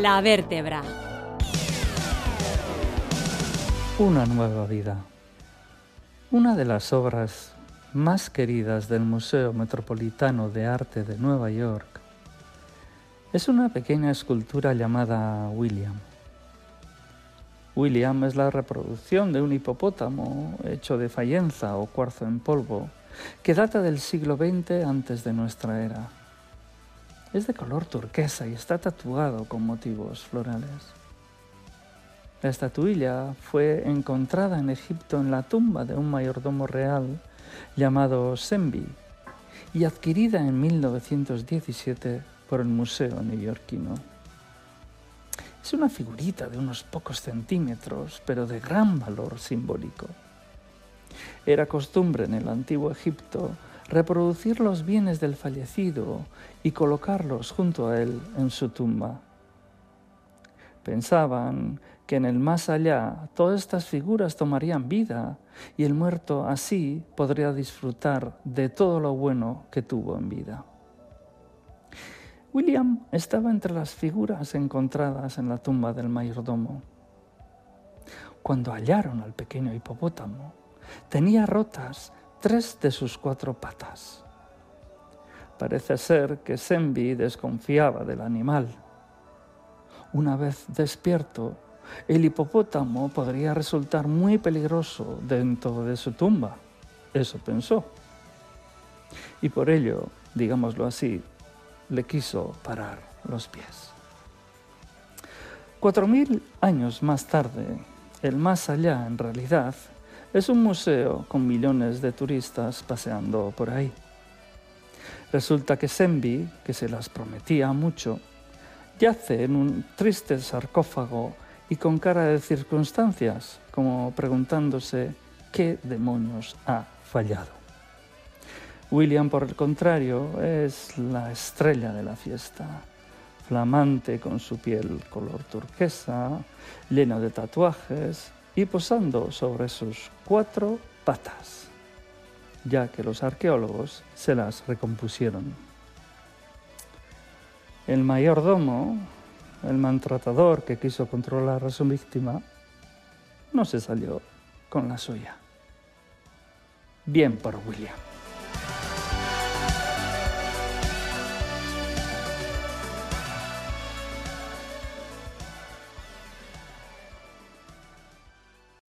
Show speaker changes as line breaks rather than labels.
La vértebra.
Una nueva vida. Una de las obras más queridas del Museo Metropolitano de Arte de Nueva York es una pequeña escultura llamada William. William es la reproducción de un hipopótamo hecho de fayenza o cuarzo en polvo que data del siglo XX antes de nuestra era. Es de color turquesa y está tatuado con motivos florales. La estatuilla fue encontrada en Egipto en la tumba de un mayordomo real llamado Sembi y adquirida en 1917 por el Museo Neoyorquino. Es una figurita de unos pocos centímetros, pero de gran valor simbólico. Era costumbre en el antiguo Egipto reproducir los bienes del fallecido y colocarlos junto a él en su tumba. Pensaban que en el más allá todas estas figuras tomarían vida y el muerto así podría disfrutar de todo lo bueno que tuvo en vida. William estaba entre las figuras encontradas en la tumba del mayordomo. Cuando hallaron al pequeño hipopótamo, tenía rotas tres de sus cuatro patas. Parece ser que Sembi desconfiaba del animal. Una vez despierto, el hipopótamo podría resultar muy peligroso dentro de su tumba. Eso pensó. Y por ello, digámoslo así, le quiso parar los pies. Cuatro mil años más tarde, el más allá en realidad es un museo con millones de turistas paseando por ahí. Resulta que Sembi, que se las prometía mucho, yace en un triste sarcófago y con cara de circunstancias, como preguntándose qué demonios ha fallado. William, por el contrario, es la estrella de la fiesta, flamante con su piel color turquesa, lleno de tatuajes y posando sobre sus cuatro patas, ya que los arqueólogos se las recompusieron. El mayordomo, el maltratador que quiso controlar a su víctima, no se salió con la suya. Bien por William.